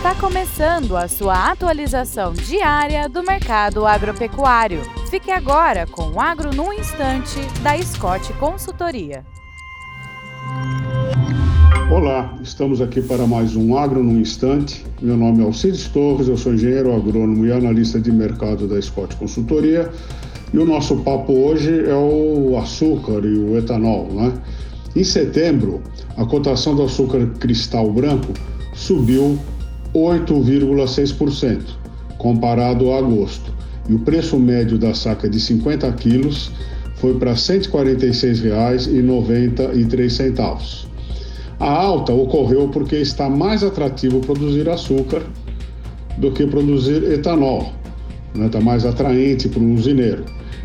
Está começando a sua atualização diária do mercado agropecuário. Fique agora com o Agro no Instante, da Scott Consultoria. Olá, estamos aqui para mais um Agro no Instante. Meu nome é Alcides Torres, eu sou engenheiro agrônomo e analista de mercado da Scott Consultoria. E o nosso papo hoje é o açúcar e o etanol, né? Em setembro, a cotação do açúcar cristal branco subiu 8,6% comparado a agosto. E o preço médio da saca de 50 quilos foi para R$ 146,93. A alta ocorreu porque está mais atrativo produzir açúcar do que produzir etanol. Está né? Tá mais atraente para o usineiro.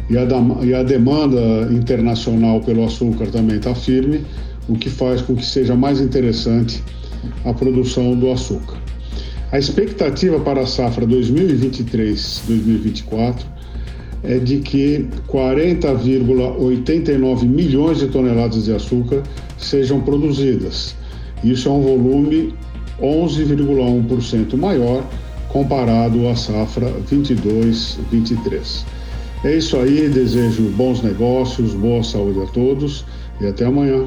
E a, e a demanda internacional pelo açúcar também está firme, o que faz com que seja mais interessante a produção do açúcar. A expectativa para a safra 2023-2024 é de que 40,89 milhões de toneladas de açúcar sejam produzidas. Isso é um volume 11,1% maior comparado à safra 22-23. É isso aí, desejo bons negócios, boa saúde a todos e até amanhã.